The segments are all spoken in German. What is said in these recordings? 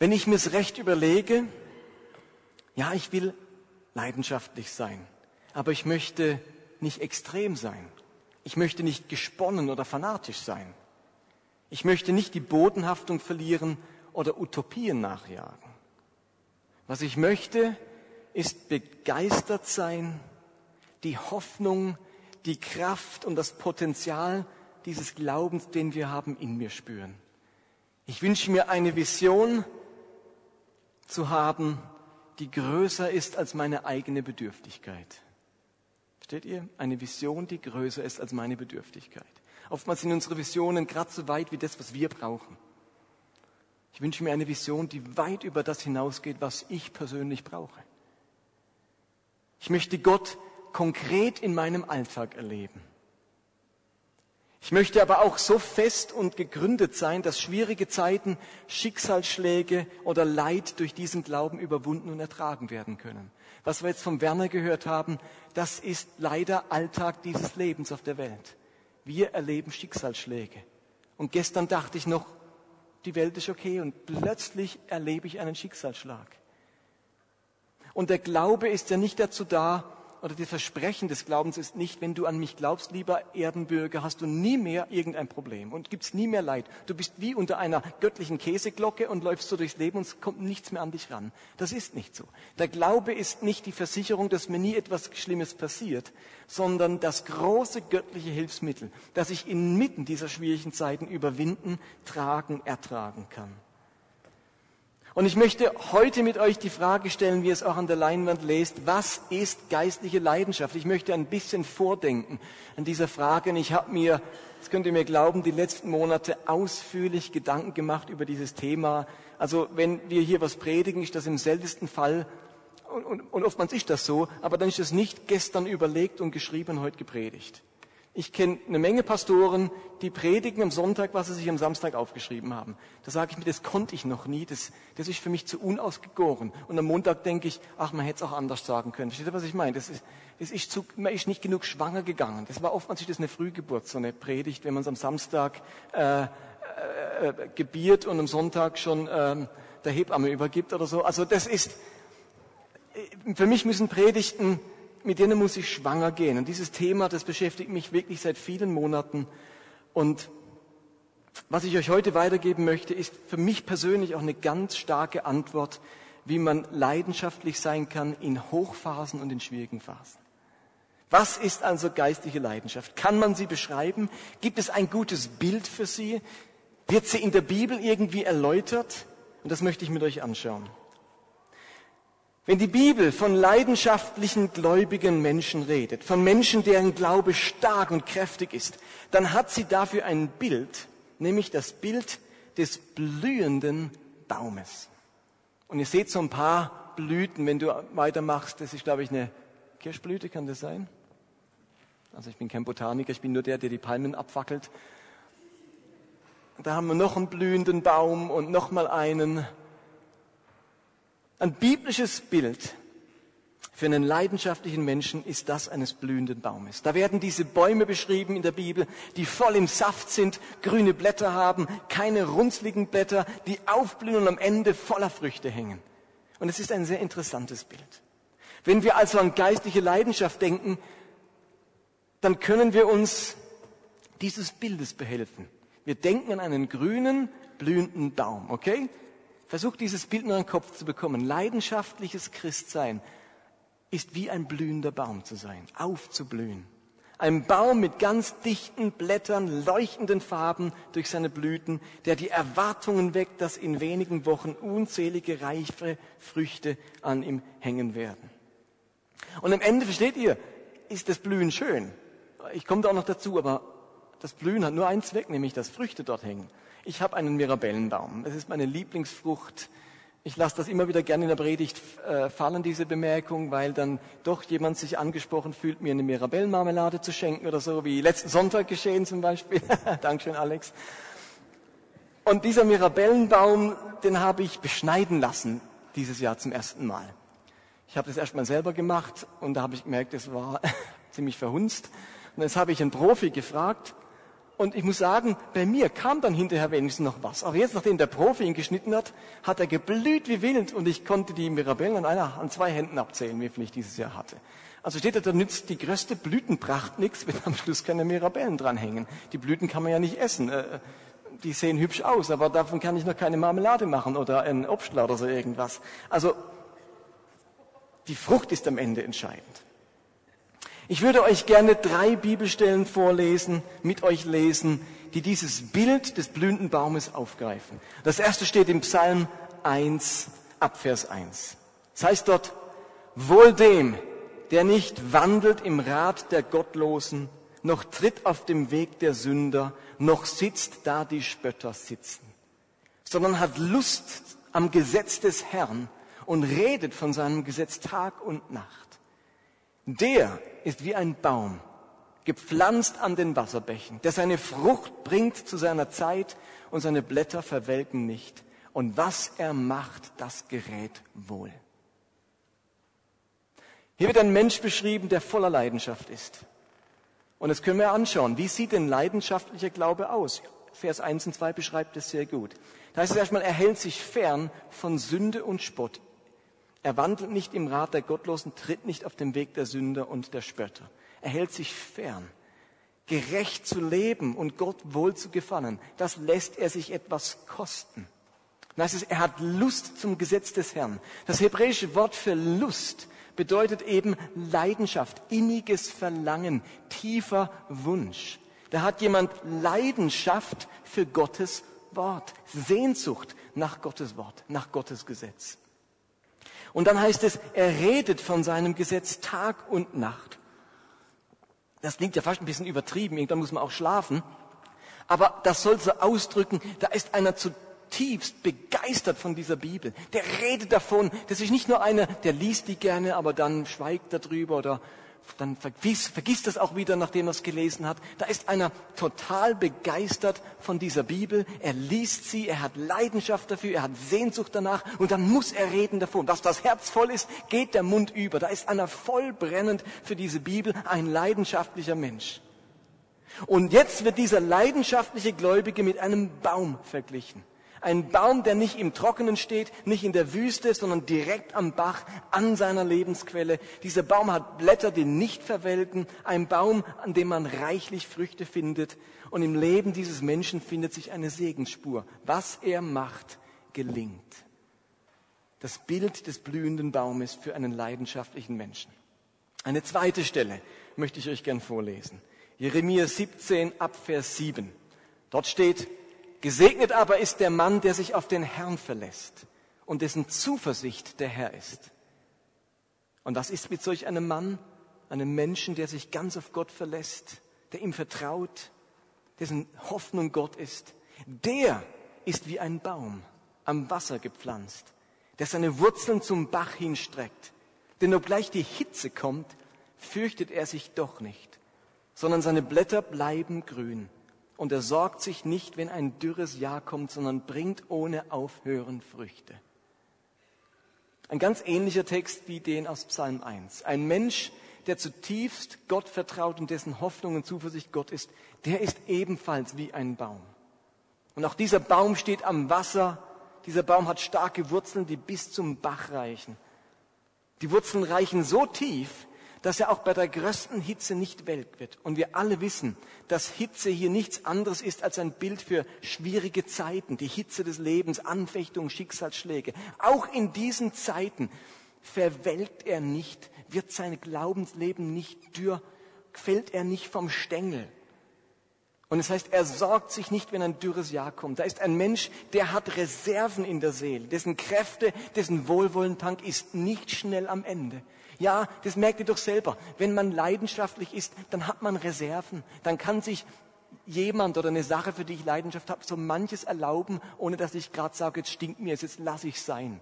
Wenn ich mir's recht überlege, ja, ich will leidenschaftlich sein, aber ich möchte nicht extrem sein. Ich möchte nicht gesponnen oder fanatisch sein. Ich möchte nicht die Bodenhaftung verlieren oder Utopien nachjagen. Was ich möchte, ist begeistert sein, die Hoffnung, die Kraft und das Potenzial dieses Glaubens, den wir haben, in mir spüren. Ich wünsche mir eine Vision zu haben, die größer ist als meine eigene Bedürftigkeit. Versteht ihr? Eine Vision, die größer ist als meine Bedürftigkeit. Oftmals sind unsere Visionen gerade so weit wie das, was wir brauchen. Ich wünsche mir eine Vision, die weit über das hinausgeht, was ich persönlich brauche. Ich möchte Gott konkret in meinem Alltag erleben. Ich möchte aber auch so fest und gegründet sein, dass schwierige Zeiten, Schicksalsschläge oder Leid durch diesen Glauben überwunden und ertragen werden können. Was wir jetzt vom Werner gehört haben, das ist leider Alltag dieses Lebens auf der Welt. Wir erleben Schicksalsschläge. Und gestern dachte ich noch, die Welt ist okay und plötzlich erlebe ich einen Schicksalsschlag. Und der Glaube ist ja nicht dazu da, oder das Versprechen des Glaubens ist nicht, wenn du an mich glaubst, lieber Erdenbürger, hast du nie mehr irgendein Problem und gibt's nie mehr Leid. Du bist wie unter einer göttlichen Käseglocke und läufst so durchs Leben und es kommt nichts mehr an dich ran. Das ist nicht so. Der Glaube ist nicht die Versicherung, dass mir nie etwas Schlimmes passiert, sondern das große göttliche Hilfsmittel, das ich inmitten dieser schwierigen Zeiten überwinden, tragen, ertragen kann. Und ich möchte heute mit euch die Frage stellen, wie ihr es auch an der Leinwand lest, was ist geistliche Leidenschaft? Ich möchte ein bisschen vordenken an dieser Frage. Und ich habe mir, das könnt ihr mir glauben, die letzten Monate ausführlich Gedanken gemacht über dieses Thema. Also wenn wir hier was predigen, ist das im seltensten Fall, und, und, und oftmals ist das so, aber dann ist es nicht gestern überlegt und geschrieben, heute gepredigt. Ich kenne eine Menge Pastoren, die predigen am Sonntag, was sie sich am Samstag aufgeschrieben haben. Da sage ich mir, das konnte ich noch nie, das, das ist für mich zu unausgegoren. Und am Montag denke ich, ach, man hätte es auch anders sagen können. Versteht ihr, was ich meine? Das ist, das ist zu, man ist nicht genug schwanger gegangen. Das war oftmals das eine Frühgeburt, so eine Predigt, wenn man es am Samstag äh, äh, gebiert und am Sonntag schon äh, der Hebamme übergibt oder so. Also das ist, äh, für mich müssen Predigten mit denen muss ich schwanger gehen. Und dieses Thema, das beschäftigt mich wirklich seit vielen Monaten. Und was ich euch heute weitergeben möchte, ist für mich persönlich auch eine ganz starke Antwort, wie man leidenschaftlich sein kann in Hochphasen und in schwierigen Phasen. Was ist also geistliche Leidenschaft? Kann man sie beschreiben? Gibt es ein gutes Bild für sie? Wird sie in der Bibel irgendwie erläutert? Und das möchte ich mit euch anschauen. Wenn die Bibel von leidenschaftlichen gläubigen Menschen redet, von Menschen, deren Glaube stark und kräftig ist, dann hat sie dafür ein Bild, nämlich das Bild des blühenden Baumes. Und ihr seht so ein paar Blüten, wenn du weitermachst. Das ist, glaube ich, eine Kirschblüte, kann das sein? Also ich bin kein Botaniker, ich bin nur der, der die Palmen abfackelt. Da haben wir noch einen blühenden Baum und noch mal einen. Ein biblisches Bild für einen leidenschaftlichen Menschen ist das eines blühenden Baumes. Da werden diese Bäume beschrieben in der Bibel, die voll im Saft sind, grüne Blätter haben, keine runzligen Blätter, die aufblühen und am Ende voller Früchte hängen. Und es ist ein sehr interessantes Bild. Wenn wir also an geistliche Leidenschaft denken, dann können wir uns dieses Bildes behelfen. Wir denken an einen grünen, blühenden Baum, okay? Versucht dieses Bild in euren Kopf zu bekommen. Leidenschaftliches Christsein ist wie ein blühender Baum zu sein, aufzublühen. Ein Baum mit ganz dichten Blättern, leuchtenden Farben durch seine Blüten, der die Erwartungen weckt, dass in wenigen Wochen unzählige reife Früchte an ihm hängen werden. Und am Ende, versteht ihr, ist das Blühen schön. Ich komme da auch noch dazu, aber das Blühen hat nur einen Zweck, nämlich dass Früchte dort hängen. Ich habe einen Mirabellenbaum. Das ist meine Lieblingsfrucht. Ich lasse das immer wieder gerne in der Predigt äh, fallen, diese Bemerkung, weil dann doch jemand sich angesprochen fühlt, mir eine Mirabellenmarmelade zu schenken oder so, wie letzten Sonntag geschehen zum Beispiel. Dankeschön, Alex. Und dieser Mirabellenbaum, den habe ich beschneiden lassen dieses Jahr zum ersten Mal. Ich habe das erstmal selber gemacht und da habe ich gemerkt, es war ziemlich verhunzt. Und jetzt habe ich einen Profi gefragt Und ich muss sagen, bei mir kam dann hinterher wenigstens noch was. Aber jetzt, nachdem der Profi ihn geschnitten hat, hat er geblüht wie wild und ich konnte die Mirabellen an, einer, an zwei Händen abzählen, wie viel ich dieses Jahr hatte. Also steht da, da nützt die größte Blütenpracht nichts, wenn am Schluss keine Mirabellen dranhängen. Die Blüten kann man ja nicht essen. Äh, die sehen hübsch aus, aber davon kann ich noch keine Marmelade machen oder ein Obstler oder so irgendwas. Also die Frucht ist am Ende entscheidend. Ich würde euch gerne drei Bibelstellen vorlesen, mit euch lesen, die dieses Bild des blühenden Baumes aufgreifen. Das erste steht im Psalm 1, Abvers 1. Das heißt dort, wohl dem, der nicht wandelt im Rat der Gottlosen, noch tritt auf dem Weg der Sünder, noch sitzt da die Spötter sitzen, sondern hat Lust am Gesetz des Herrn und redet von seinem Gesetz Tag und Nacht. Der ist wie ein Baum, gepflanzt an den Wasserbächen, der seine Frucht bringt zu seiner Zeit und seine Blätter verwelken nicht. Und was er macht, das gerät wohl. Hier wird ein Mensch beschrieben, der voller Leidenschaft ist. Und jetzt können wir anschauen, wie sieht denn leidenschaftlicher Glaube aus? Vers 1 und 2 beschreibt es sehr gut. Da heißt es erstmal, er hält sich fern von Sünde und Spott. Er wandelt nicht im Rat der Gottlosen, tritt nicht auf dem Weg der Sünder und der Spötter. Er hält sich fern. Gerecht zu leben und Gott wohl zu gefallen, das lässt er sich etwas kosten. Das heißt er hat Lust zum Gesetz des Herrn. Das hebräische Wort für Lust bedeutet eben Leidenschaft, inniges Verlangen, tiefer Wunsch. Da hat jemand Leidenschaft für Gottes Wort, Sehnsucht nach Gottes Wort, nach Gottes Gesetz. Und dann heißt es, er redet von seinem Gesetz Tag und Nacht. Das klingt ja fast ein bisschen übertrieben, irgendwann muss man auch schlafen. Aber das soll so ausdrücken, da ist einer zutiefst begeistert von dieser Bibel. Der redet davon, das ist nicht nur einer, der liest die gerne, aber dann schweigt darüber oder dann vergisst, vergisst es auch wieder, nachdem er es gelesen hat. Da ist einer total begeistert von dieser Bibel. Er liest sie, er hat Leidenschaft dafür, er hat Sehnsucht danach und dann muss er reden davon. Was das Herz voll ist, geht der Mund über. Da ist einer voll brennend für diese Bibel, ein leidenschaftlicher Mensch. Und jetzt wird dieser leidenschaftliche Gläubige mit einem Baum verglichen. Ein Baum, der nicht im Trockenen steht, nicht in der Wüste, sondern direkt am Bach, an seiner Lebensquelle. Dieser Baum hat Blätter, die nicht verwelken. Ein Baum, an dem man reichlich Früchte findet. Und im Leben dieses Menschen findet sich eine Segensspur. Was er macht, gelingt. Das Bild des blühenden Baumes für einen leidenschaftlichen Menschen. Eine zweite Stelle möchte ich euch gern vorlesen. Jeremia 17 ab Vers 7. Dort steht, Gesegnet aber ist der Mann, der sich auf den Herrn verlässt und dessen Zuversicht der Herr ist. Und was ist mit solch einem Mann, einem Menschen, der sich ganz auf Gott verlässt, der ihm vertraut, dessen Hoffnung Gott ist? Der ist wie ein Baum am Wasser gepflanzt, der seine Wurzeln zum Bach hinstreckt. Denn obgleich die Hitze kommt, fürchtet er sich doch nicht, sondern seine Blätter bleiben grün und er sorgt sich nicht, wenn ein dürres Jahr kommt, sondern bringt ohne Aufhören Früchte. Ein ganz ähnlicher Text wie den aus Psalm 1. Ein Mensch, der zutiefst Gott vertraut und dessen Hoffnung und Zuversicht Gott ist, der ist ebenfalls wie ein Baum. Und auch dieser Baum steht am Wasser. Dieser Baum hat starke Wurzeln, die bis zum Bach reichen. Die Wurzeln reichen so tief, dass er auch bei der größten Hitze nicht welk wird. Und wir alle wissen, dass Hitze hier nichts anderes ist als ein Bild für schwierige Zeiten, die Hitze des Lebens, Anfechtungen, Schicksalsschläge. Auch in diesen Zeiten verwelkt er nicht, wird sein Glaubensleben nicht dürr, fällt er nicht vom Stängel. Und es heißt, er sorgt sich nicht, wenn ein dürres Jahr kommt. Da ist ein Mensch, der hat Reserven in der Seele, dessen Kräfte, dessen Wohlwollentank ist nicht schnell am Ende. Ja, das merkt ihr doch selber. Wenn man leidenschaftlich ist, dann hat man Reserven. Dann kann sich jemand oder eine Sache, für die ich Leidenschaft habe, so manches erlauben, ohne dass ich gerade sage, jetzt stinkt mir, jetzt lasse ich sein.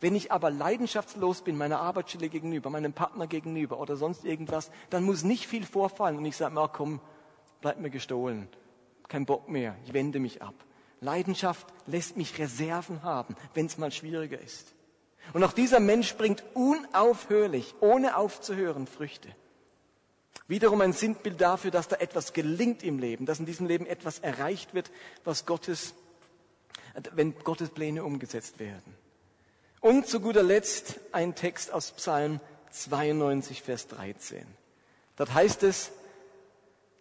Wenn ich aber leidenschaftslos bin, meiner Arbeitsstelle gegenüber, meinem Partner gegenüber oder sonst irgendwas, dann muss nicht viel vorfallen und ich sage, na komm, bleib mir gestohlen. Kein Bock mehr, ich wende mich ab. Leidenschaft lässt mich Reserven haben, wenn es mal schwieriger ist. Und auch dieser Mensch bringt unaufhörlich, ohne aufzuhören, Früchte. Wiederum ein Sinnbild dafür, dass da etwas gelingt im Leben, dass in diesem Leben etwas erreicht wird, was Gottes, wenn Gottes Pläne umgesetzt werden. Und zu guter Letzt ein Text aus Psalm 92, Vers 13. Dort heißt es,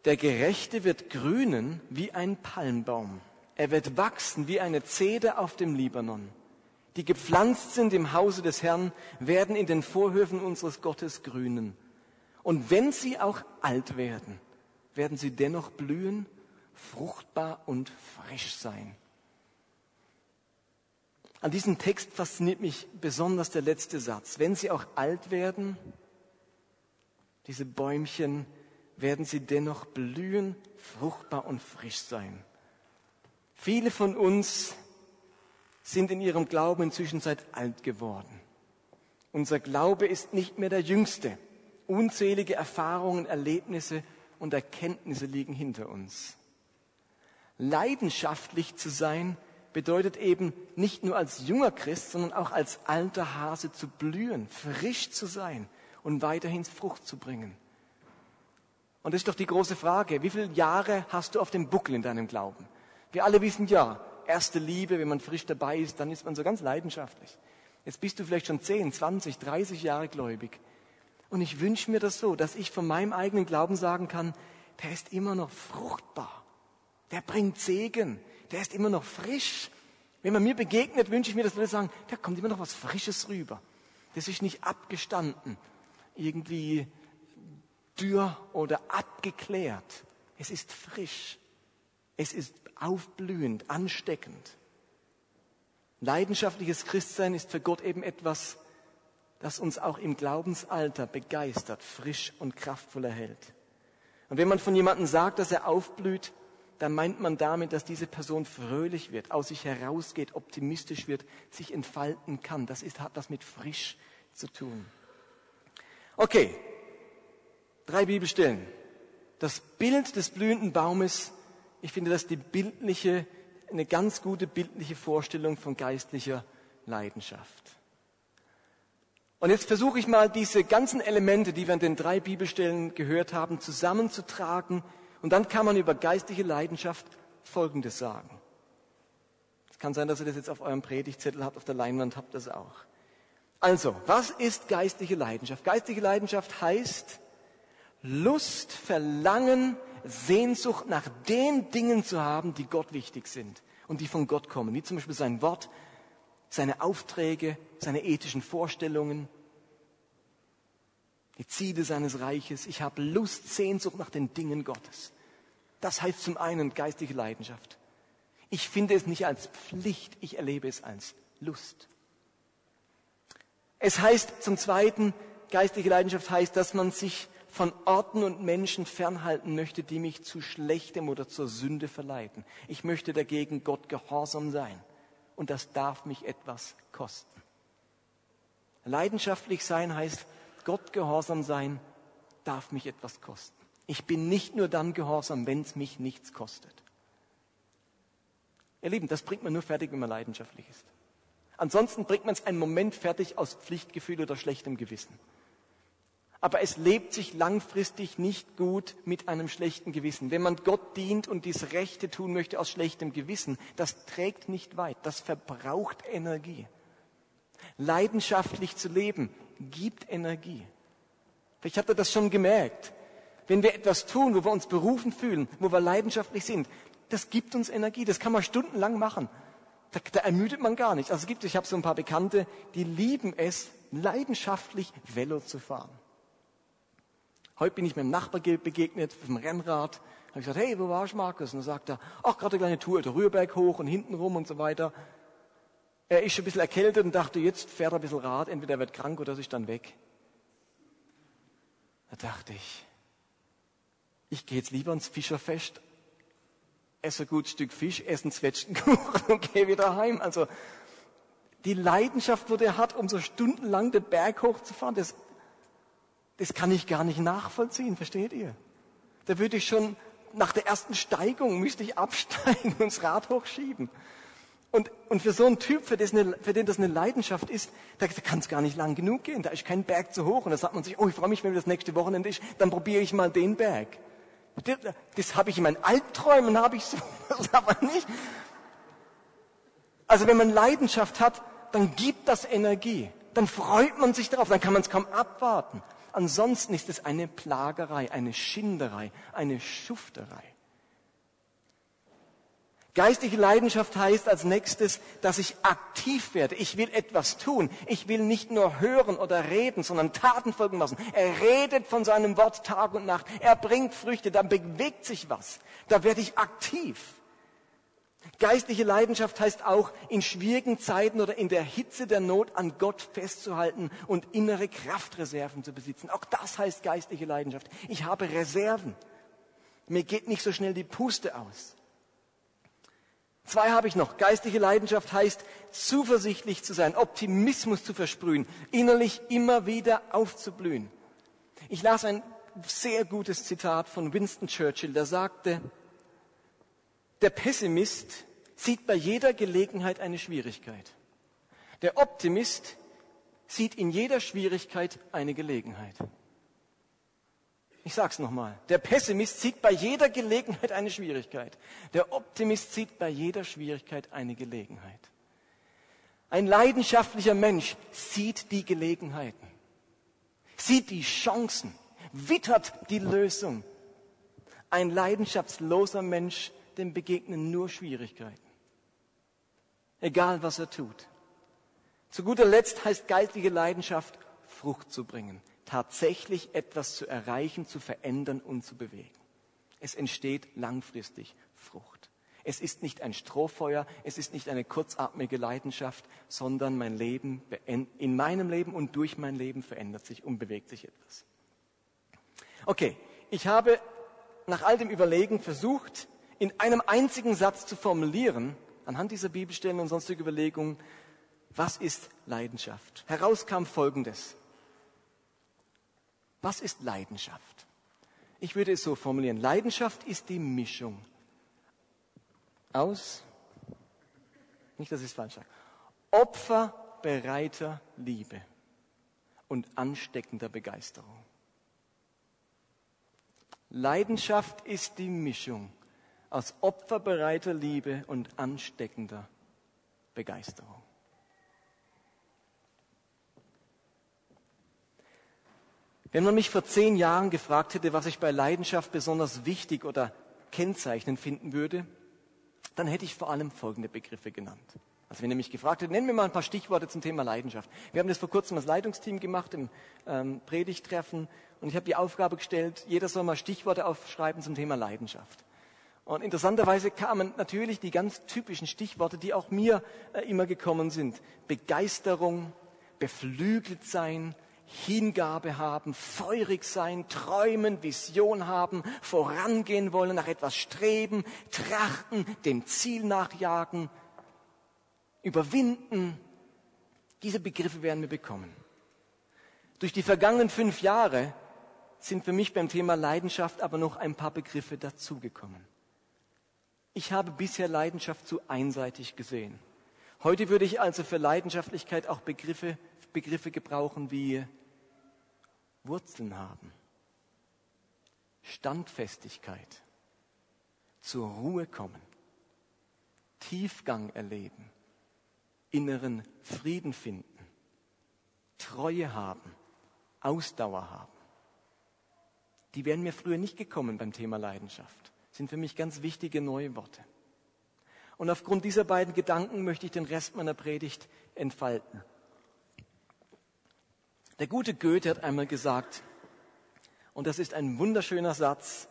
der Gerechte wird grünen wie ein Palmbaum. Er wird wachsen wie eine Zeder auf dem Libanon. Die gepflanzt sind im Hause des Herrn, werden in den Vorhöfen unseres Gottes grünen. Und wenn sie auch alt werden, werden sie dennoch blühen, fruchtbar und frisch sein. An diesem Text fasziniert mich besonders der letzte Satz. Wenn sie auch alt werden, diese Bäumchen, werden sie dennoch blühen, fruchtbar und frisch sein. Viele von uns sind in ihrem Glauben inzwischen seit alt geworden. Unser Glaube ist nicht mehr der jüngste. Unzählige Erfahrungen, Erlebnisse und Erkenntnisse liegen hinter uns. Leidenschaftlich zu sein bedeutet eben nicht nur als junger Christ, sondern auch als alter Hase zu blühen, frisch zu sein und weiterhin Frucht zu bringen. Und das ist doch die große Frage. Wie viele Jahre hast du auf dem Buckel in deinem Glauben? Wir alle wissen ja, erste Liebe, wenn man frisch dabei ist, dann ist man so ganz leidenschaftlich. Jetzt bist du vielleicht schon 10, 20, 30 Jahre gläubig. Und ich wünsche mir das so, dass ich von meinem eigenen Glauben sagen kann, der ist immer noch fruchtbar. Der bringt Segen. Der ist immer noch frisch. Wenn man mir begegnet, wünsche ich mir, dass Leute sagen, da kommt immer noch was Frisches rüber. Das ist nicht abgestanden, irgendwie dürr oder abgeklärt. Es ist frisch. Es ist aufblühend, ansteckend. Leidenschaftliches Christsein ist für Gott eben etwas, das uns auch im Glaubensalter begeistert, frisch und kraftvoll erhält. Und wenn man von jemandem sagt, dass er aufblüht, dann meint man damit, dass diese Person fröhlich wird, aus sich herausgeht, optimistisch wird, sich entfalten kann. Das ist, hat was mit frisch zu tun. Okay, drei Bibelstellen. Das Bild des blühenden Baumes ich finde das die bildliche, eine ganz gute bildliche Vorstellung von geistlicher Leidenschaft. Und jetzt versuche ich mal diese ganzen Elemente, die wir in den drei Bibelstellen gehört haben, zusammenzutragen. Und dann kann man über geistliche Leidenschaft Folgendes sagen. Es kann sein, dass ihr das jetzt auf eurem Predigtzettel habt, auf der Leinwand habt ihr das auch. Also, was ist geistliche Leidenschaft? Geistliche Leidenschaft heißt Lust, Verlangen, Sehnsucht nach den Dingen zu haben, die Gott wichtig sind und die von Gott kommen, wie zum Beispiel sein Wort, seine Aufträge, seine ethischen Vorstellungen, die Ziele seines Reiches. Ich habe Lust, Sehnsucht nach den Dingen Gottes. Das heißt zum einen geistige Leidenschaft. Ich finde es nicht als Pflicht, ich erlebe es als Lust. Es heißt zum zweiten, geistige Leidenschaft heißt, dass man sich von Orten und Menschen fernhalten möchte, die mich zu Schlechtem oder zur Sünde verleiten. Ich möchte dagegen Gott gehorsam sein. Und das darf mich etwas kosten. Leidenschaftlich sein heißt, Gott gehorsam sein darf mich etwas kosten. Ich bin nicht nur dann gehorsam, wenn es mich nichts kostet. Ihr Lieben, das bringt man nur fertig, wenn man leidenschaftlich ist. Ansonsten bringt man es einen Moment fertig aus Pflichtgefühl oder schlechtem Gewissen aber es lebt sich langfristig nicht gut mit einem schlechten Gewissen. Wenn man Gott dient und dies Rechte tun möchte aus schlechtem Gewissen, das trägt nicht weit, das verbraucht Energie. Leidenschaftlich zu leben gibt Energie. Vielleicht habt ihr das schon gemerkt. Wenn wir etwas tun, wo wir uns berufen fühlen, wo wir leidenschaftlich sind, das gibt uns Energie, das kann man stundenlang machen. Da, da ermüdet man gar nicht. Also es gibt, ich habe so ein paar Bekannte, die lieben es, leidenschaftlich Velo zu fahren. Heute bin ich meinem Nachbar begegnet, auf dem Rennrad. Da habe ich gesagt, hey, wo warst du, Markus? Und dann sagt er, ach, gerade eine kleine Tour, der Rührberg hoch und hinten rum und so weiter. Er ist schon ein bisschen erkältet und dachte, jetzt fährt er ein bisschen Rad, entweder er wird krank oder er ist dann weg. Da dachte ich, ich gehe jetzt lieber ins Fischerfest, esse ein gutes Stück Fisch, esse einen Zwetschgenkuchen und gehe wieder heim. Also die Leidenschaft, wo der hat, um so stundenlang den Berg hochzufahren, das das kann ich gar nicht nachvollziehen, versteht ihr? Da würde ich schon nach der ersten Steigung müsste ich absteigen und das Rad hochschieben. Und, und für so einen Typ, für, eine, für den das eine Leidenschaft ist, da, kann es gar nicht lang genug gehen. Da ist kein Berg zu hoch. Und da sagt man sich, oh, ich freue mich, wenn das nächste Wochenende ist, dann probiere ich mal den Berg. Das, das habe ich in meinen Albträumen, habe ich so, das aber nicht. Also wenn man Leidenschaft hat, dann gibt das Energie. Dann freut man sich darauf, dann kann man es kaum abwarten. Ansonsten ist es eine Plagerei, eine Schinderei, eine Schufterei. Geistliche Leidenschaft heißt als nächstes, dass ich aktiv werde. Ich will etwas tun. Ich will nicht nur hören oder reden, sondern Taten folgen lassen. Er redet von seinem Wort Tag und Nacht. Er bringt Früchte. Da bewegt sich was. Da werde ich aktiv. Geistliche Leidenschaft heißt auch, in schwierigen Zeiten oder in der Hitze der Not an Gott festzuhalten und innere Kraftreserven zu besitzen. Auch das heißt geistliche Leidenschaft. Ich habe Reserven. Mir geht nicht so schnell die Puste aus. Zwei habe ich noch. Geistliche Leidenschaft heißt, zuversichtlich zu sein, Optimismus zu versprühen, innerlich immer wieder aufzublühen. Ich las ein sehr gutes Zitat von Winston Churchill, der sagte, der Pessimist sieht bei jeder Gelegenheit eine Schwierigkeit. Der Optimist sieht in jeder Schwierigkeit eine Gelegenheit. Ich sage es nochmal. Der Pessimist sieht bei jeder Gelegenheit eine Schwierigkeit. Der Optimist sieht bei jeder Schwierigkeit eine Gelegenheit. Ein leidenschaftlicher Mensch sieht die Gelegenheiten, sieht die Chancen, wittert die Lösung. Ein leidenschaftsloser Mensch, dem begegnen nur Schwierigkeiten. Egal was er tut. Zu guter Letzt heißt geistige Leidenschaft, Frucht zu bringen tatsächlich etwas zu erreichen, zu verändern und zu bewegen. Es entsteht langfristig Frucht. Es ist nicht ein Strohfeuer, es ist nicht eine kurzatmige Leidenschaft, sondern mein Leben, in meinem Leben und durch mein Leben verändert sich und bewegt sich etwas. Okay, ich habe nach all dem Überlegen versucht, in einem einzigen Satz zu formulieren, anhand dieser Bibelstellen und sonstigen Überlegungen, was ist Leidenschaft? Heraus kam Folgendes. Was ist Leidenschaft? Ich würde es so formulieren. Leidenschaft ist die Mischung aus, nicht, dass ich es falsch sage, opferbereiter Liebe und ansteckender Begeisterung. Leidenschaft ist die Mischung aus opferbereiter Liebe und ansteckender Begeisterung. Wenn man mich vor zehn Jahren gefragt hätte, was ich bei Leidenschaft besonders wichtig oder kennzeichnend finden würde, dann hätte ich vor allem folgende Begriffe genannt. Also wenn ihr mich gefragt hättet, nennen wir mal ein paar Stichworte zum Thema Leidenschaft. Wir haben das vor kurzem als Leitungsteam gemacht im ähm, Predigtreffen und ich habe die Aufgabe gestellt, jeder soll mal Stichworte aufschreiben zum Thema Leidenschaft. Und interessanterweise kamen natürlich die ganz typischen Stichworte, die auch mir äh, immer gekommen sind. Begeisterung, beflügelt sein, Hingabe haben, feurig sein, träumen, Vision haben, vorangehen wollen, nach etwas streben, trachten, dem Ziel nachjagen, überwinden. Diese Begriffe werden wir bekommen. Durch die vergangenen fünf Jahre sind für mich beim Thema Leidenschaft aber noch ein paar Begriffe dazugekommen. Ich habe bisher Leidenschaft zu einseitig gesehen. Heute würde ich also für Leidenschaftlichkeit auch Begriffe, Begriffe gebrauchen wie Wurzeln haben, Standfestigkeit, zur Ruhe kommen, Tiefgang erleben, inneren Frieden finden, Treue haben, Ausdauer haben. Die wären mir früher nicht gekommen beim Thema Leidenschaft. Sind für mich ganz wichtige neue Worte. Und aufgrund dieser beiden Gedanken möchte ich den Rest meiner Predigt entfalten. Der gute Goethe hat einmal gesagt, und das ist ein wunderschöner Satz,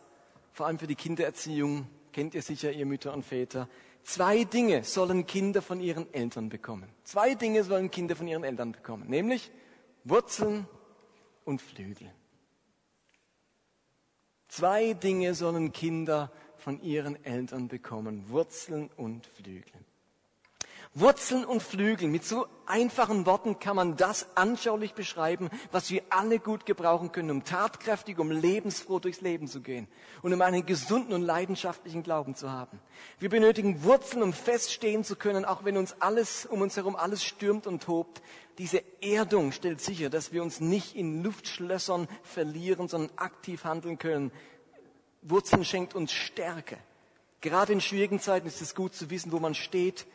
vor allem für die Kindererziehung, kennt ihr sicher, ihr Mütter und Väter. Zwei Dinge sollen Kinder von ihren Eltern bekommen. Zwei Dinge sollen Kinder von ihren Eltern bekommen, nämlich Wurzeln und Flügel. Zwei Dinge sollen Kinder von ihren Eltern bekommen, Wurzeln und Flügel. Wurzeln und Flügel. Mit so einfachen Worten kann man das anschaulich beschreiben, was wir alle gut gebrauchen können, um tatkräftig, um lebensfroh durchs Leben zu gehen und um einen gesunden und leidenschaftlichen Glauben zu haben. Wir benötigen Wurzeln, um feststehen zu können, auch wenn uns alles um uns herum alles stürmt und tobt. Diese Erdung stellt sicher, dass wir uns nicht in Luftschlössern verlieren, sondern aktiv handeln können. Wurzeln schenkt uns Stärke. Gerade in schwierigen Zeiten ist es gut zu wissen, wo man steht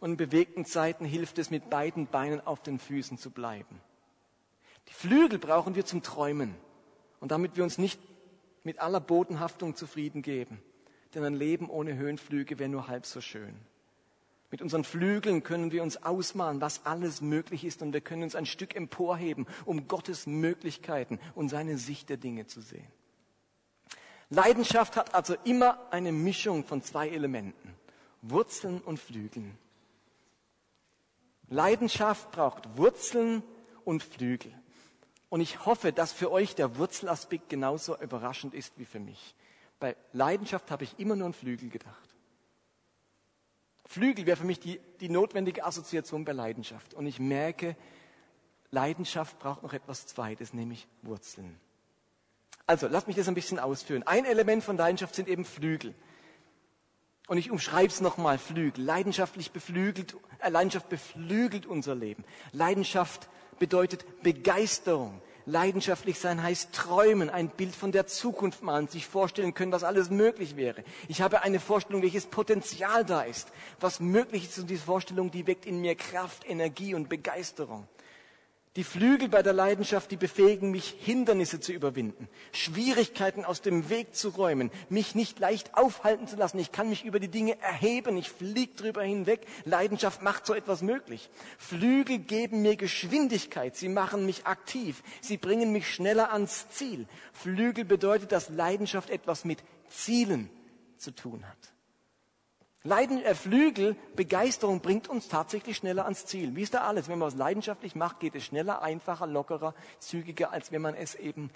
und in bewegten Zeiten hilft es, mit beiden Beinen auf den Füßen zu bleiben. Die Flügel brauchen wir zum Träumen und damit wir uns nicht mit aller Bodenhaftung zufrieden geben. Denn ein Leben ohne Höhenflüge wäre nur halb so schön. Mit unseren Flügeln können wir uns ausmalen, was alles möglich ist und wir können uns ein Stück emporheben, um Gottes Möglichkeiten und seine Sicht der Dinge zu sehen. Leidenschaft hat also immer eine Mischung von zwei Elementen, Wurzeln und Flügeln. Leidenschaft braucht Wurzeln und Flügel. Und ich hoffe, dass für euch der Wurzelaspekt genauso überraschend ist wie für mich. Bei Leidenschaft habe ich immer nur an Flügel gedacht. Flügel wäre für mich die, die notwendige Assoziation bei Leidenschaft. Und ich merke, Leidenschaft braucht noch etwas Zweites, nämlich Wurzeln. Also, lasst mich das ein bisschen ausführen. Ein Element von Leidenschaft sind eben Flügel. Und ich umschreibe es nochmal, Flügel. Leidenschaftlich beflügelt, äh, Leidenschaft beflügelt unser Leben. Leidenschaft bedeutet Begeisterung. Leidenschaftlich sein heißt träumen, ein Bild von der Zukunft malen, sich vorstellen können, was alles möglich wäre. Ich habe eine Vorstellung, welches Potenzial da ist, was möglich ist und diese Vorstellung, die weckt in mir Kraft, Energie und Begeisterung. Die Flügel bei der Leidenschaft, die befähigen mich, Hindernisse zu überwinden, Schwierigkeiten aus dem Weg zu räumen, mich nicht leicht aufhalten zu lassen. Ich kann mich über die Dinge erheben, ich fliege drüber hinweg. Leidenschaft macht so etwas möglich. Flügel geben mir Geschwindigkeit, sie machen mich aktiv, sie bringen mich schneller ans Ziel. Flügel bedeutet, dass Leidenschaft etwas mit Zielen zu tun hat. Leiden, Flügel, Begeisterung bringt uns tatsächlich schneller ans Ziel. Wie ist da alles? Wenn man es leidenschaftlich macht, geht es schneller, einfacher, lockerer, zügiger, als wenn man es eben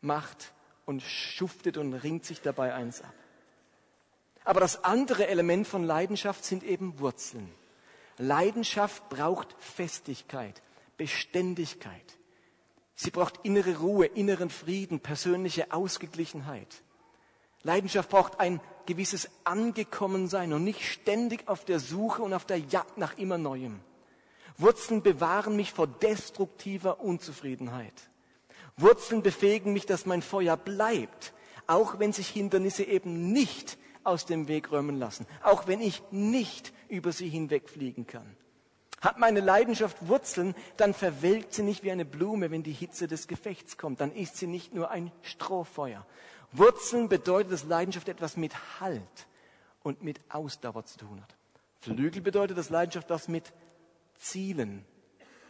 macht und schuftet und ringt sich dabei eins ab. Aber das andere Element von Leidenschaft sind eben Wurzeln. Leidenschaft braucht Festigkeit, Beständigkeit. Sie braucht innere Ruhe, inneren Frieden, persönliche Ausgeglichenheit. Leidenschaft braucht ein gewisses Angekommensein und nicht ständig auf der Suche und auf der Jagd nach immer Neuem. Wurzeln bewahren mich vor destruktiver Unzufriedenheit. Wurzeln befähigen mich, dass mein Feuer bleibt, auch wenn sich Hindernisse eben nicht aus dem Weg räumen lassen, auch wenn ich nicht über sie hinwegfliegen kann. Hat meine Leidenschaft Wurzeln, dann verwelkt sie nicht wie eine Blume, wenn die Hitze des Gefechts kommt. Dann ist sie nicht nur ein Strohfeuer, Wurzeln bedeutet, dass Leidenschaft etwas mit Halt und mit Ausdauer zu tun hat. Flügel bedeutet, dass Leidenschaft was mit Zielen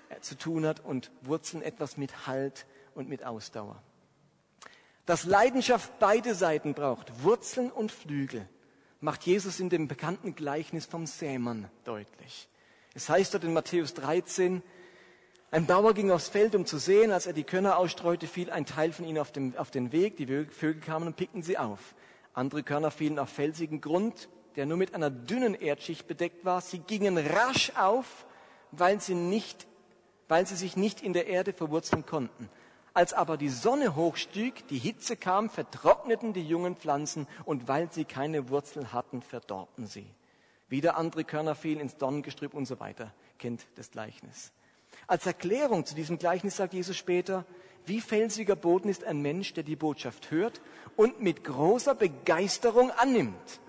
äh, zu tun hat und Wurzeln etwas mit Halt und mit Ausdauer. Dass Leidenschaft beide Seiten braucht, Wurzeln und Flügel, macht Jesus in dem bekannten Gleichnis vom Sämann deutlich. Es heißt dort in Matthäus 13, ein Bauer ging aufs Feld, um zu sehen. Als er die Körner ausstreute, fiel ein Teil von ihnen auf, dem, auf den Weg. Die Vögel kamen und pickten sie auf. Andere Körner fielen auf felsigen Grund, der nur mit einer dünnen Erdschicht bedeckt war. Sie gingen rasch auf, weil sie, nicht, weil sie sich nicht in der Erde verwurzeln konnten. Als aber die Sonne hochstieg, die Hitze kam, vertrockneten die jungen Pflanzen und weil sie keine Wurzel hatten, verdorrten sie. Wieder andere Körner fielen ins Dornengestrüpp und so weiter. Kennt das Gleichnis. Als Erklärung zu diesem Gleichnis sagt Jesus später, wie felsiger Boden ist ein Mensch, der die Botschaft hört und mit großer Begeisterung annimmt.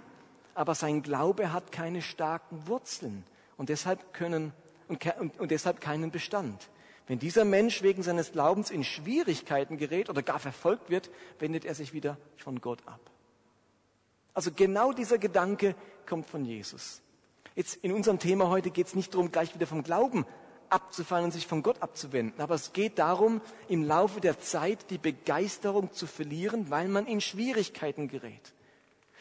Aber sein Glaube hat keine starken Wurzeln und deshalb können und, und, und deshalb keinen Bestand. Wenn dieser Mensch wegen seines Glaubens in Schwierigkeiten gerät oder gar verfolgt wird, wendet er sich wieder von Gott ab. Also genau dieser Gedanke kommt von Jesus. Jetzt in unserem Thema heute geht es nicht darum, gleich wieder vom Glauben abzufallen und sich von Gott abzuwenden. Aber es geht darum, im Laufe der Zeit die Begeisterung zu verlieren, weil man in Schwierigkeiten gerät.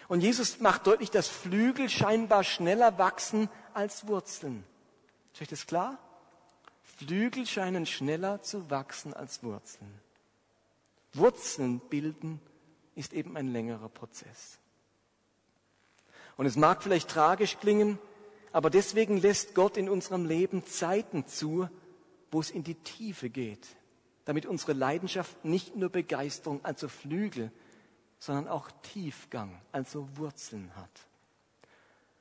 Und Jesus macht deutlich, dass Flügel scheinbar schneller wachsen als Wurzeln. Ist euch das klar? Flügel scheinen schneller zu wachsen als Wurzeln. Wurzeln bilden ist eben ein längerer Prozess. Und es mag vielleicht tragisch klingen, Aber deswegen lässt Gott in unserem Leben Zeiten zu, wo es in die Tiefe geht, damit unsere Leidenschaft nicht nur Begeisterung, also Flügel, sondern auch Tiefgang, also Wurzeln hat.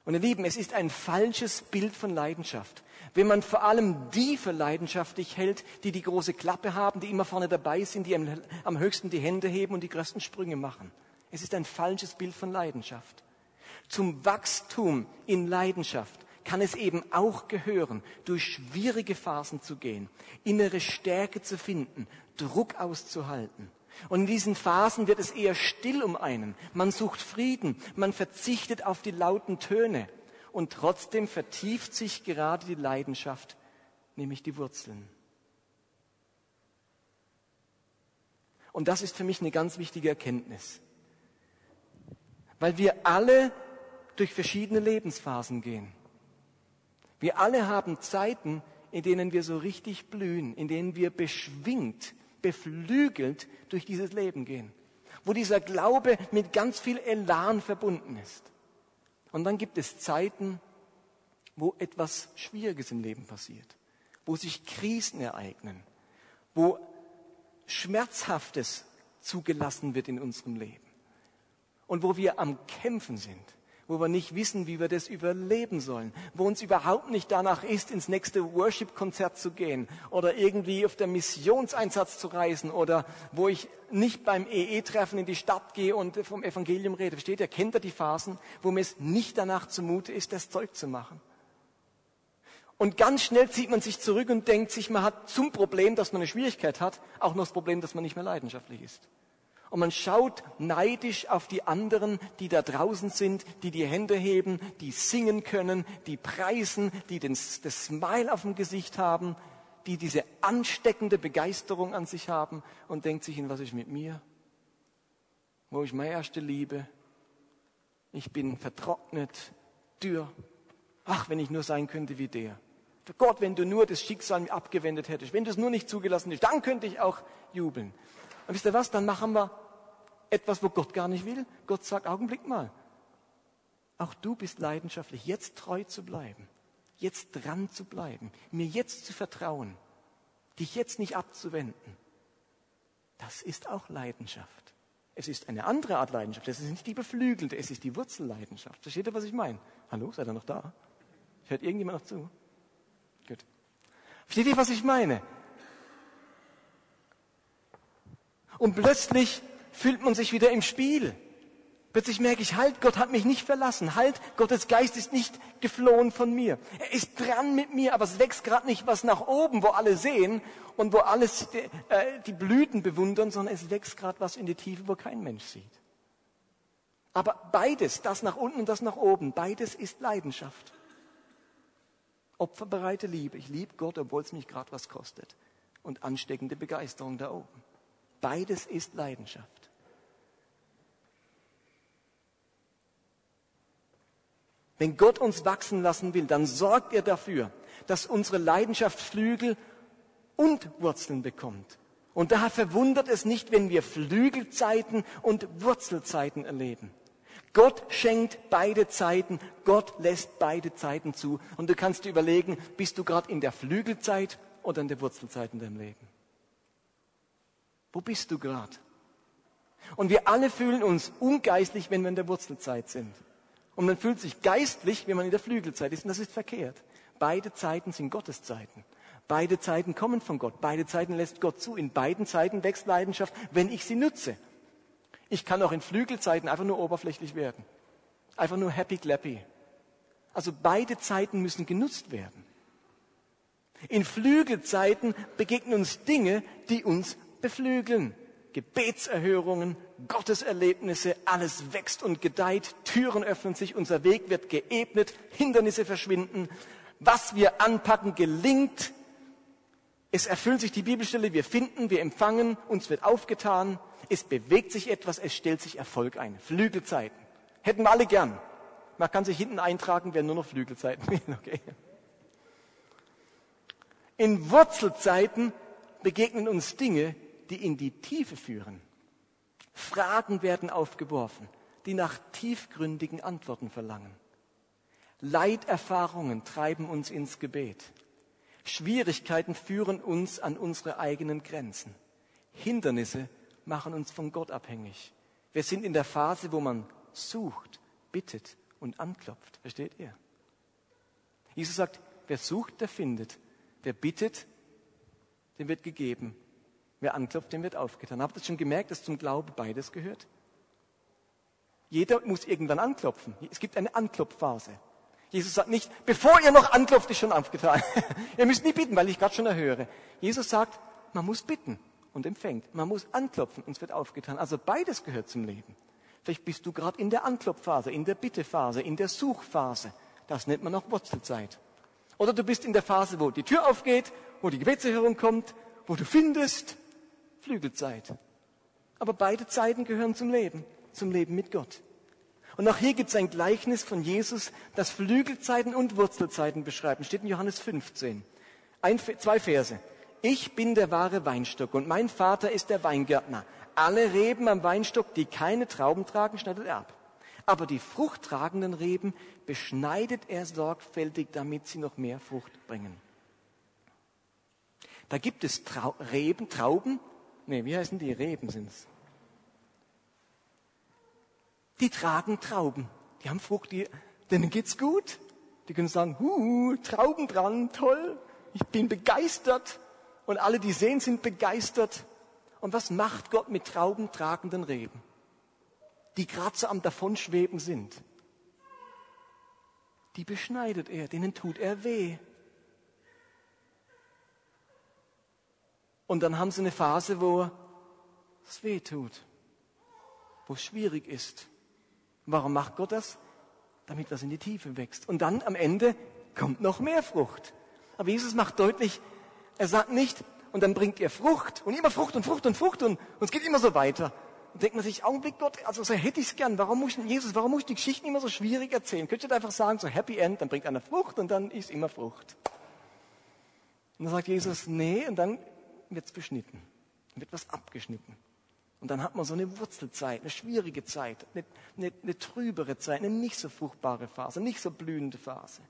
Und ihr Lieben, es ist ein falsches Bild von Leidenschaft. Wenn man vor allem die für leidenschaftlich hält, die die große Klappe haben, die immer vorne dabei sind, die am, höchsten die Hände heben und die größten Sprünge machen. Es ist ein falsches Bild von Leidenschaft. Zum Wachstum in Leidenschaft kann es eben auch gehören, durch schwierige Phasen zu gehen, innere Stärke zu finden, Druck auszuhalten. Und in diesen Phasen wird es eher still um einen. Man sucht Frieden, man verzichtet auf die lauten Töne. Und trotzdem vertieft sich gerade die Leidenschaft, nämlich die Wurzeln. Und das ist für mich eine ganz wichtige Erkenntnis. Weil wir alle durch verschiedene Lebensphasen gehen. Wir alle haben Zeiten, in denen wir so richtig blühen, in denen wir beschwingt, beflügelt durch dieses Leben gehen, wo dieser Glaube mit ganz viel Elan verbunden ist. Und dann gibt es Zeiten, wo etwas Schwieriges im Leben passiert, wo sich Krisen ereignen, wo Schmerzhaftes zugelassen wird in unserem Leben und wo wir am Kämpfen sind wo wir nicht wissen, wie wir das überleben sollen, wo uns überhaupt nicht danach ist, ins nächste Worship-Konzert zu gehen oder irgendwie auf der Missionseinsatz zu reisen oder wo ich nicht beim EE-Treffen in die Stadt gehe und vom Evangelium rede. Versteht ihr? Kennt ihr die Phasen, wo mir es nicht danach zumute ist, das Zeug zu machen? Und ganz schnell zieht man sich zurück und denkt sich, man hat zum Problem, dass man eine Schwierigkeit hat, auch noch das Problem, dass man nicht mehr leidenschaftlich ist und man schaut neidisch auf die anderen, die da draußen sind, die die Hände heben, die singen können, die preisen, die den, das Smile auf dem Gesicht haben, die diese ansteckende Begeisterung an sich haben und denkt sich, in was ist mit mir? Wo ist meine erste Liebe? Ich bin vertrocknet, dürr. Ach, wenn ich nur sein könnte wie der. Gott, wenn du nur das Schicksal mir abgewendet hättest, wenn du es nur nicht zugelassen hättest, dann könnte ich auch jubeln. Und wisst ihr was? Dann machen wir etwas, wo Gott gar nicht will. Gott sagt, Augenblick mal. Auch du bist leidenschaftlich, jetzt treu zu bleiben, jetzt dran zu bleiben, mir jetzt zu vertrauen, dich jetzt nicht abzuwenden. Das ist auch Leidenschaft. Es ist eine andere Art Leidenschaft. Es ist nicht die beflügelte, es ist die Wurzelleidenschaft. Versteht ihr, was ich meine? Hallo, seid ihr noch da? Hört irgendjemand noch zu? Gut. Versteht ihr, was ich meine? Und plötzlich fühlt man sich wieder im Spiel. Plötzlich merke ich, halt, Gott hat mich nicht verlassen. Halt, Gottes Geist ist nicht geflohen von mir. Er ist dran mit mir, aber es wächst gerade nicht was nach oben, wo alle sehen und wo alles äh, die Blüten bewundern, sondern es wächst gerade was in die Tiefe, wo kein Mensch sieht. Aber beides, das nach unten und das nach oben, beides ist Leidenschaft. Opferbereite Liebe. Ich liebe Gott, obwohl es mich gerade was kostet. Und ansteckende Begeisterung da oben. Beides ist Leidenschaft. Wenn Gott uns wachsen lassen will, dann sorgt er dafür, dass unsere Leidenschaft Flügel und Wurzeln bekommt. Und daher verwundert es nicht, wenn wir Flügelzeiten und Wurzelzeiten erleben. Gott schenkt beide Zeiten, Gott lässt beide Zeiten zu. Und du kannst dir überlegen, bist du gerade in der Flügelzeit oder in der Wurzelzeit in deinem Leben? Wo bist du gerade? Und wir alle fühlen uns ungeistlich, wenn wir in der Wurzelzeit sind. Und man fühlt sich geistlich, wenn man in der Flügelzeit ist. Und das ist verkehrt. Beide Zeiten sind Gotteszeiten. Beide Zeiten kommen von Gott. Beide Zeiten lässt Gott zu. In beiden Zeiten wächst Leidenschaft, wenn ich sie nutze. Ich kann auch in Flügelzeiten einfach nur oberflächlich werden. Einfach nur happy clappy. Also beide Zeiten müssen genutzt werden. In Flügelzeiten begegnen uns Dinge, die uns beflügeln. Gebetserhörungen, Gotteserlebnisse, alles wächst und gedeiht, Türen öffnen sich, unser Weg wird geebnet, Hindernisse verschwinden, was wir anpacken gelingt. Es erfüllt sich die Bibelstelle, wir finden, wir empfangen, uns wird aufgetan, es bewegt sich etwas, es stellt sich Erfolg ein. Flügelzeiten. Hätten wir alle gern. Man kann sich hinten eintragen, wer nur noch Flügelzeiten will. Okay. In Wurzelzeiten begegnen uns Dinge, die in die Tiefe führen. Fragen werden aufgeworfen, die nach tiefgründigen Antworten verlangen. Leiterfahrungen treiben uns ins Gebet. Schwierigkeiten führen uns an unsere eigenen Grenzen. Hindernisse machen uns von Gott abhängig. Wir sind in der Phase, wo man sucht, bittet und anklopft. Versteht ihr? Jesus sagt, wer sucht, der findet. Wer bittet, dem wird gegeben. Wer anklopft, dem wird aufgetan. Habt ihr schon gemerkt, dass zum Glaube beides gehört? Jeder muss irgendwann anklopfen. Es gibt eine Anklopfphase. Jesus sagt nicht, bevor ihr noch anklopft, ist schon aufgetan. ihr müsst nie bitten, weil ich gerade schon erhöre. Jesus sagt, man muss bitten und empfängt. Man muss anklopfen und es wird aufgetan. Also beides gehört zum Leben. Vielleicht bist du gerade in der Anklopfphase, in der Bittephase, in der Suchphase. Das nennt man auch Wurzelzeit. Oder du bist in der Phase, wo die Tür aufgeht, wo die Gebetserhörung kommt, wo du findest, Flügelzeit. Aber beide Zeiten gehören zum Leben, zum Leben mit Gott. Und auch hier gibt es ein Gleichnis von Jesus, das Flügelzeiten und Wurzelzeiten beschreibt. Steht in Johannes 15. Ein, zwei Verse. Ich bin der wahre Weinstock und mein Vater ist der Weingärtner. Alle Reben am Weinstock, die keine Trauben tragen, schneidet er ab. Aber die fruchttragenden Reben beschneidet er sorgfältig, damit sie noch mehr Frucht bringen. Da gibt es Trau Reben, Trauben. Nee, wie heißen die? Reben sind's. Die tragen Trauben. Die haben Frucht, die, denen geht's gut. Die können sagen, hu, Trauben dran, toll. Ich bin begeistert und alle, die sehen, sind begeistert. Und was macht Gott mit traubentragenden Reben, die gerade so am Davonschweben sind? Die beschneidet er, denen tut er weh. Und dann haben sie eine Phase, wo es weh tut, wo es schwierig ist. Warum macht Gott das? Damit was in die Tiefe wächst. Und dann am Ende kommt noch mehr Frucht. Aber Jesus macht deutlich, er sagt nicht, und dann bringt ihr Frucht und immer Frucht und Frucht und Frucht und, und es geht immer so weiter. Und denkt man sich, Augenblick Gott, also so hätte ich es gern. Warum muss Jesus, warum muss ich die Geschichten immer so schwierig erzählen? Könnt ihr einfach sagen, so Happy End, dann bringt einer Frucht und dann ist immer Frucht. Und dann sagt Jesus, nee, und dann wird es beschnitten. Wird was abgeschnitten. Und dann hat man so eine Wurzelzeit, eine schwierige Zeit, eine, eine, eine trübere Zeit, eine nicht so fruchtbare Phase, nicht so blühende Phase.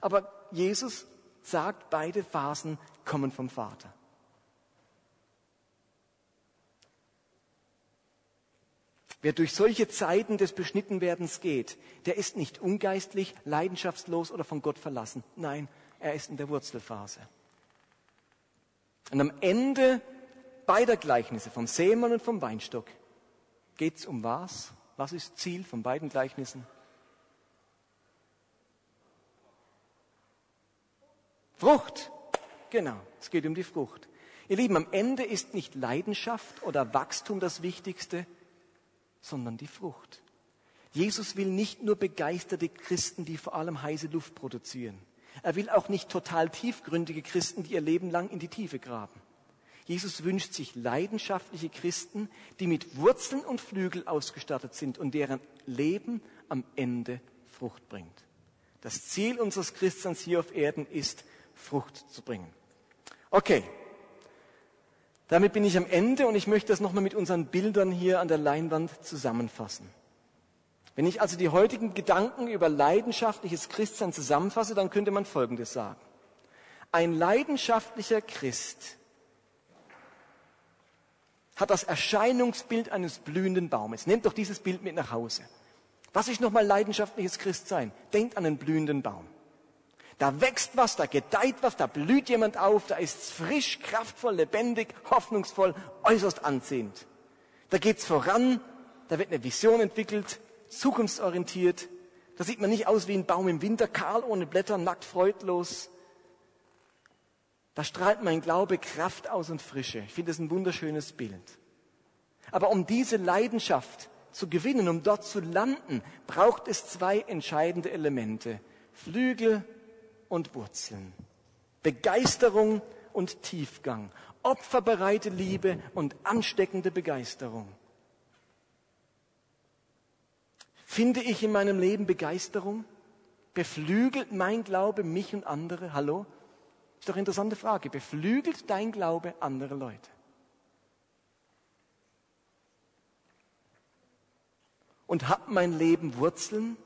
Aber Jesus sagt, beide Phasen kommen vom Vater. Wer durch solche Zeiten des Beschnittenwerdens geht, der ist nicht ungeistlich, leidenschaftslos oder von Gott verlassen. Nein, er ist in der Wurzelphase. Und am Ende beider Gleichnisse, vom Sämann und vom Weinstock, geht es um was? Was ist Ziel von beiden Gleichnissen? Frucht. Genau, es geht um die Frucht. Ihr Lieben, am Ende ist nicht Leidenschaft oder Wachstum das Wichtigste, sondern die Frucht. Jesus will nicht nur begeisterte Christen, die vor allem heiße Luft produzieren. Er will auch nicht total tiefgründige Christen, die ihr Leben lang in die Tiefe graben. Jesus wünscht sich leidenschaftliche Christen, die mit Wurzeln und Flügel ausgestattet sind und deren Leben am Ende Frucht bringt. Das Ziel unseres Christseins hier auf Erden ist, Frucht zu bringen. Okay, damit bin ich am Ende und ich möchte das nochmal mit unseren Bildern hier an der Leinwand zusammenfassen. Wenn ich also die heutigen Gedanken über leidenschaftliches Christsein zusammenfasse, dann könnte man Folgendes sagen. Ein leidenschaftlicher Christ hat das Erscheinungsbild eines blühenden Baumes. Nehmt doch dieses Bild mit nach Hause. Was ist nochmal leidenschaftliches Christsein? Denkt an einen blühenden Baum. Da wächst was, da gedeiht was, da blüht jemand auf, da ist es frisch, kraftvoll, lebendig, hoffnungsvoll, äußerst anziehend. Da geht's voran, da wird eine Vision entwickelt, zukunftsorientiert. Da sieht man nicht aus wie ein Baum im Winter, kahl, ohne Blätter, nackt, freudlos. Da strahlt mein Glaube Kraft aus und Frische. Ich finde das ein wunderschönes Bild. Aber um diese Leidenschaft zu gewinnen, um dort zu landen, braucht es zwei entscheidende Elemente. Flügel und Wurzeln. Begeisterung und Tiefgang. Opferbereite Liebe und ansteckende Begeisterung. Finde ich in meinem Leben Begeisterung? Beflügelt mein Glaube mich und andere? Hallo? Ist doch eine interessante Frage. Beflügelt dein Glaube andere Leute? Und hat mein Leben Wurzeln?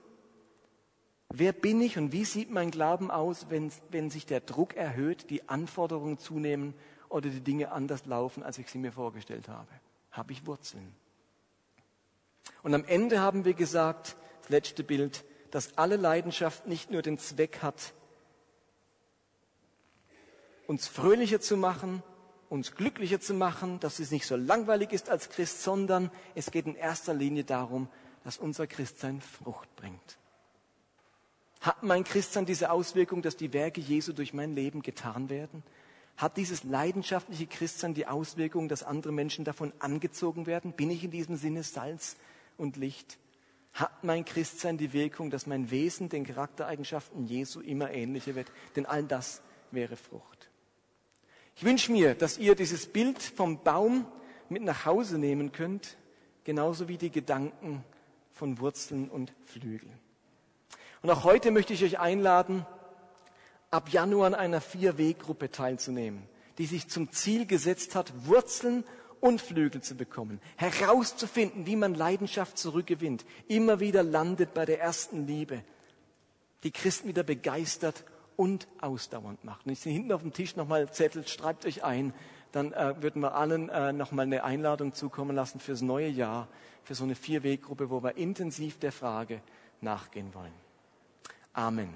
Wer bin ich und wie sieht mein Glauben aus, wenn, wenn sich der Druck erhöht, die Anforderungen zunehmen oder die Dinge anders laufen, als ich sie mir vorgestellt habe? Habe ich Wurzeln? Und am Ende haben wir gesagt, das letzte Bild, dass alle Leidenschaft nicht nur den Zweck hat, uns fröhlicher zu machen, uns glücklicher zu machen, dass es nicht so langweilig ist als Christ, sondern es geht in erster Linie darum, dass unser Christsein Frucht bringt. Hat mein Christsein diese Auswirkung, dass die Werke Jesu durch mein Leben getan werden? Hat dieses leidenschaftliche Christsein die Auswirkung, dass andere Menschen davon angezogen werden? Bin ich in diesem Sinne Salz und Licht? Hat mein Christsein die Wirkung, dass mein Wesen den Charaktereigenschaften Jesu immer ähnlicher wird? Denn all das wäre Frucht. Ich wünsche mir, dass ihr dieses Bild vom Baum mit nach Hause nehmen könnt, genauso wie die Gedanken von Wurzeln und Flügeln. Und auch heute möchte ich euch einladen, ab Januar an einer Vier-Weg-Gruppe teilzunehmen, die sich zum Ziel gesetzt hat, Wurzeln und Flügel zu bekommen, herauszufinden, wie man Leidenschaft zurückgewinnt, immer wieder landet bei der ersten Liebe, die Christen wieder begeistert und ausdauernd macht. Und ich sehe hinten auf dem Tisch nochmal Zettel, schreibt euch ein, dann äh, würden wir allen äh, nochmal eine Einladung zukommen lassen fürs neue Jahr, für so eine Vier-Weg-Gruppe, wo wir intensiv der Frage nachgehen wollen. Amen.